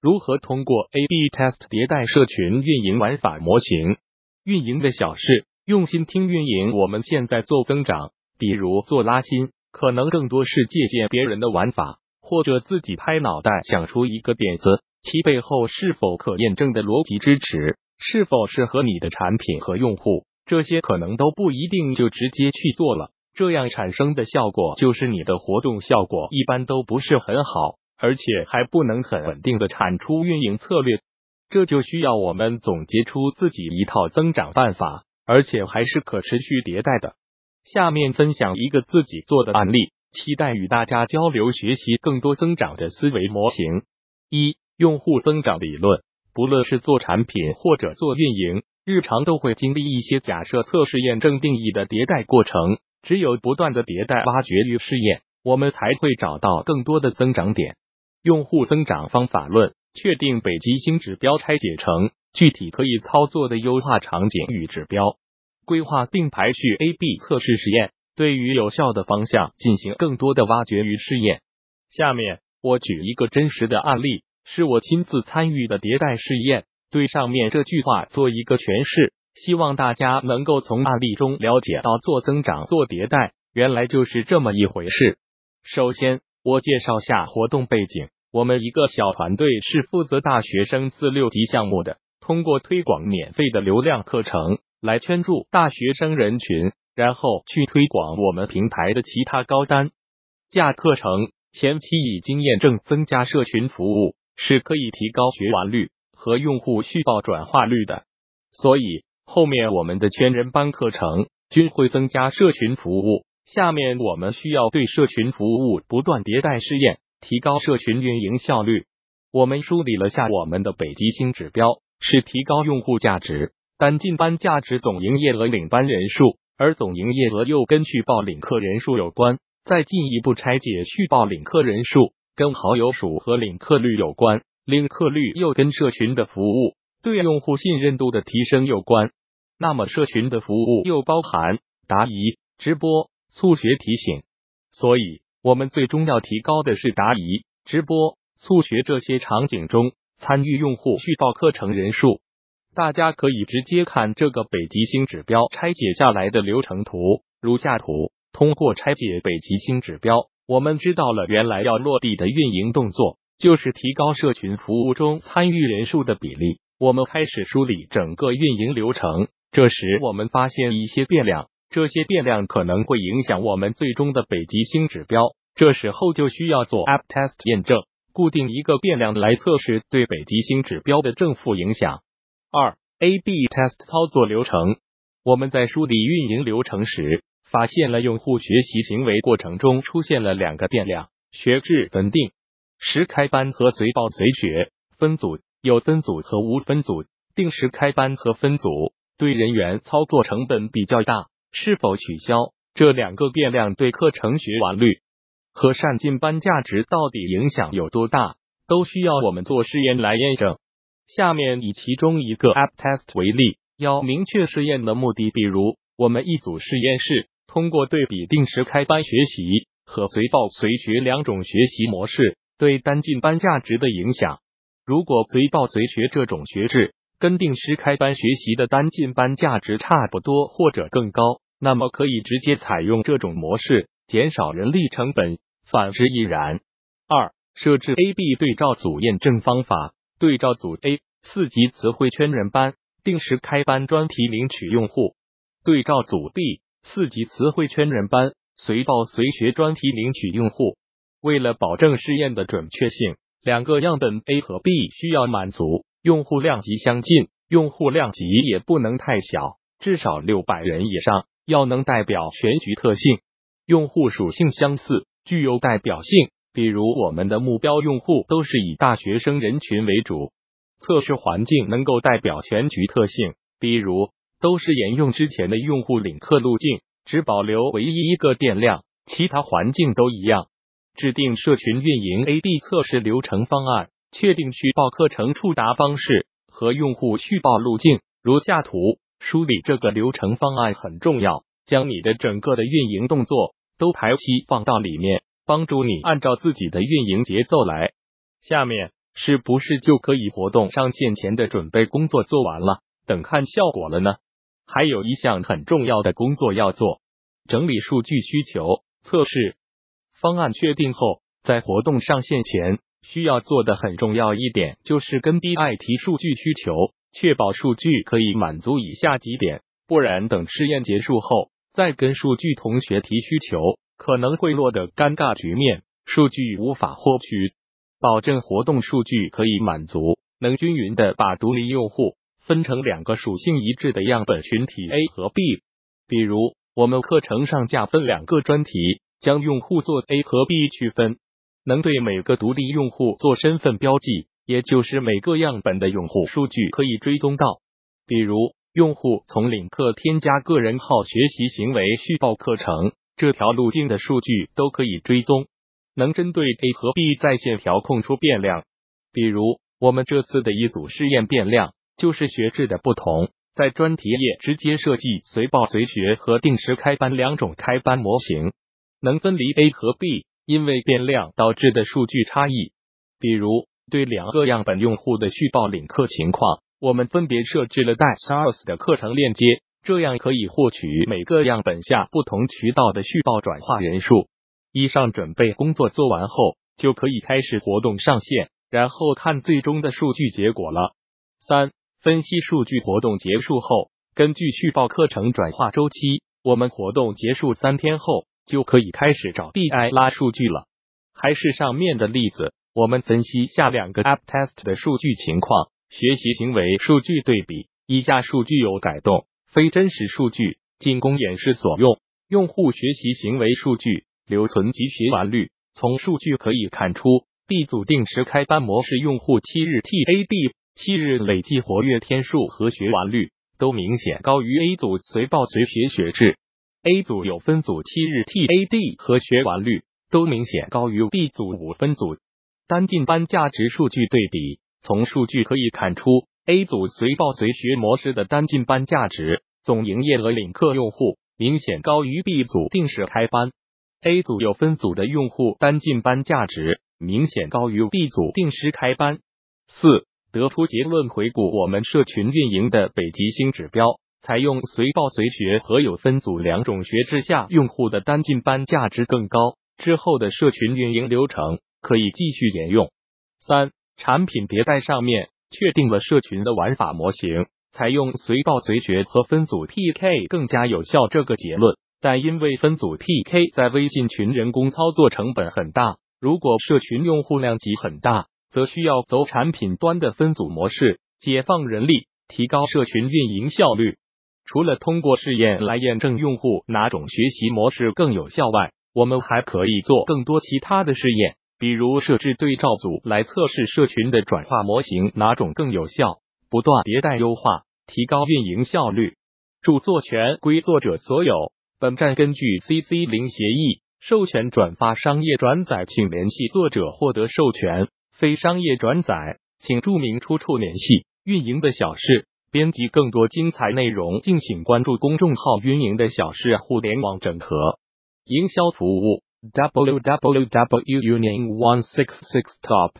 如何通过 A/B test 迭代社群运营玩法模型？运营的小事，用心听运营。我们现在做增长，比如做拉新，可能更多是借鉴别人的玩法，或者自己拍脑袋想出一个点子，其背后是否可验证的逻辑支持，是否适合你的产品和用户，这些可能都不一定就直接去做了。这样产生的效果就是你的活动效果一般都不是很好，而且还不能很稳定的产出运营策略。这就需要我们总结出自己一套增长办法，而且还是可持续迭代的。下面分享一个自己做的案例，期待与大家交流学习更多增长的思维模型。一、用户增长理论，不论是做产品或者做运营，日常都会经历一些假设、测试、验证、定义的迭代过程。只有不断的迭代、挖掘与试验，我们才会找到更多的增长点。用户增长方法论，确定北极星指标拆解成具体可以操作的优化场景与指标，规划并排序 A/B 测试实验，对于有效的方向进行更多的挖掘与试验。下面我举一个真实的案例，是我亲自参与的迭代试验，对上面这句话做一个诠释。希望大家能够从案例中了解到做增长、做迭代，原来就是这么一回事。首先，我介绍下活动背景。我们一个小团队是负责大学生四六级项目的，通过推广免费的流量课程来圈住大学生人群，然后去推广我们平台的其他高单价课程。前期已经验证，增加社群服务是可以提高学完率和用户续报转化率的，所以。后面我们的全人班课程均会增加社群服务。下面我们需要对社群服务不断迭代试验，提高社群运营效率。我们梳理了下我们的北极星指标是提高用户价值、单进班价值、总营业额、领班人数，而总营业额又跟续报领客人数有关。再进一步拆解，续报领客人数跟好友数和领客率有关，领客率又跟社群的服务对用户信任度的提升有关。那么，社群的服务又包含答疑、直播、促学提醒，所以我们最终要提高的是答疑、直播、促学这些场景中参与用户续报课程人数。大家可以直接看这个北极星指标拆解下来的流程图，如下图。通过拆解北极星指标，我们知道了原来要落地的运营动作就是提高社群服务中参与人数的比例。我们开始梳理整个运营流程。这时，我们发现一些变量，这些变量可能会影响我们最终的北极星指标。这时候就需要做 App Test 验证，固定一个变量来测试对北极星指标的正负影响。二 A/B Test 操作流程，我们在梳理运营流程时，发现了用户学习行为过程中出现了两个变量：学制稳定时开班和随报随学分组，有分组和无分组，定时开班和分组。对人员操作成本比较大，是否取消这两个变量对课程学完率和上进班价值到底影响有多大，都需要我们做试验来验证。下面以其中一个 App Test 为例，要明确试验的目的，比如我们一组实验室通过对比定时开班学习和随报随学两种学习模式对单进班价值的影响。如果随报随学这种学制。跟定时开班学习的单进班价值差不多或者更高，那么可以直接采用这种模式，减少人力成本。反之亦然。二、设置 A B 对照组验证方法。对照组 A 四级词汇圈人班，定时开班专题领取用户；对照组 B 四级词汇圈人班，随报随学专题领取用户。为了保证试验的准确性，两个样本 A 和 B 需要满足。用户量级相近，用户量级也不能太小，至少六百人以上，要能代表全局特性。用户属性相似，具有代表性，比如我们的目标用户都是以大学生人群为主。测试环境能够代表全局特性，比如都是沿用之前的用户领客路径，只保留唯一一个电量，其他环境都一样。制定社群运营 A/B 测试流程方案。确定续报课程触达方式和用户续报路径，如下图梳理这个流程方案很重要。将你的整个的运营动作都排期放到里面，帮助你按照自己的运营节奏来。下面是不是就可以活动上线前的准备工作做完了，等看效果了呢？还有一项很重要的工作要做，整理数据需求测试方案确定后，在活动上线前需要做的很重要一点就是跟 BI 提数据需求，确保数据可以满足以下几点，不然等试验结束后再跟数据同学提需求，可能会落得尴尬局面，数据无法获取。保证活动数据可以满足，能均匀的把独立用户。分成两个属性一致的样本群体 A 和 B，比如我们课程上架分两个专题，将用户做 A 和 B 区分，能对每个独立用户做身份标记，也就是每个样本的用户数据可以追踪到。比如用户从领课添加个人号学习行为续报课程这条路径的数据都可以追踪，能针对 A 和 B 在线调控出变量，比如我们这次的一组试验变量。就是学制的不同，在专题页直接设计随报随学和定时开班两种开班模型，能分离 A 和 B，因为变量导致的数据差异。比如对两个样本用户的续报领课情况，我们分别设置了带 SARS 的课程链接，这样可以获取每个样本下不同渠道的续报转化人数。以上准备工作做完后，就可以开始活动上线，然后看最终的数据结果了。三。分析数据活动结束后，根据续报课程转化周期，我们活动结束三天后就可以开始找 BI 拉数据了。还是上面的例子，我们分析下两个 App Test 的数据情况：学习行为数据对比，以下数据有改动，非真实数据仅供演示所用。用户学习行为数据留存及学完率，从数据可以看出，B 组定时开班模式用户七日 TAD。七日累计活跃天数和学完率都明显高于 A 组随报随学学制，A 组有分组七日 TAD 和学完率都明显高于 B 组五分组。单进班价值数据对比，从数据可以看出，A 组随报随学模式的单进班价值总营业额领课用户明显高于 B 组定时开班。A 组有分组的用户单进班价值明显高于 B 组定时开班。四。得出结论：回顾我们社群运营的北极星指标，采用随报随学和有分组两种学制下，用户的单进班价值更高。之后的社群运营流程可以继续沿用。三、产品迭代上面确定了社群的玩法模型，采用随报随学和分组 PK 更加有效这个结论。但因为分组 PK 在微信群人工操作成本很大，如果社群用户量级很大。则需要走产品端的分组模式，解放人力，提高社群运营效率。除了通过试验来验证用户哪种学习模式更有效外，我们还可以做更多其他的试验，比如设置对照组来测试社群的转化模型哪种更有效，不断迭代优化，提高运营效率。著作权归作者所有。本站根据 CC 零协议授权转发商业转载，请联系作者获得授权。非商业转载，请注明出处联系。运营的小事，编辑更多精彩内容，敬请关注公众号运营的小事互联网整合，营销服务 w w w union one six six top。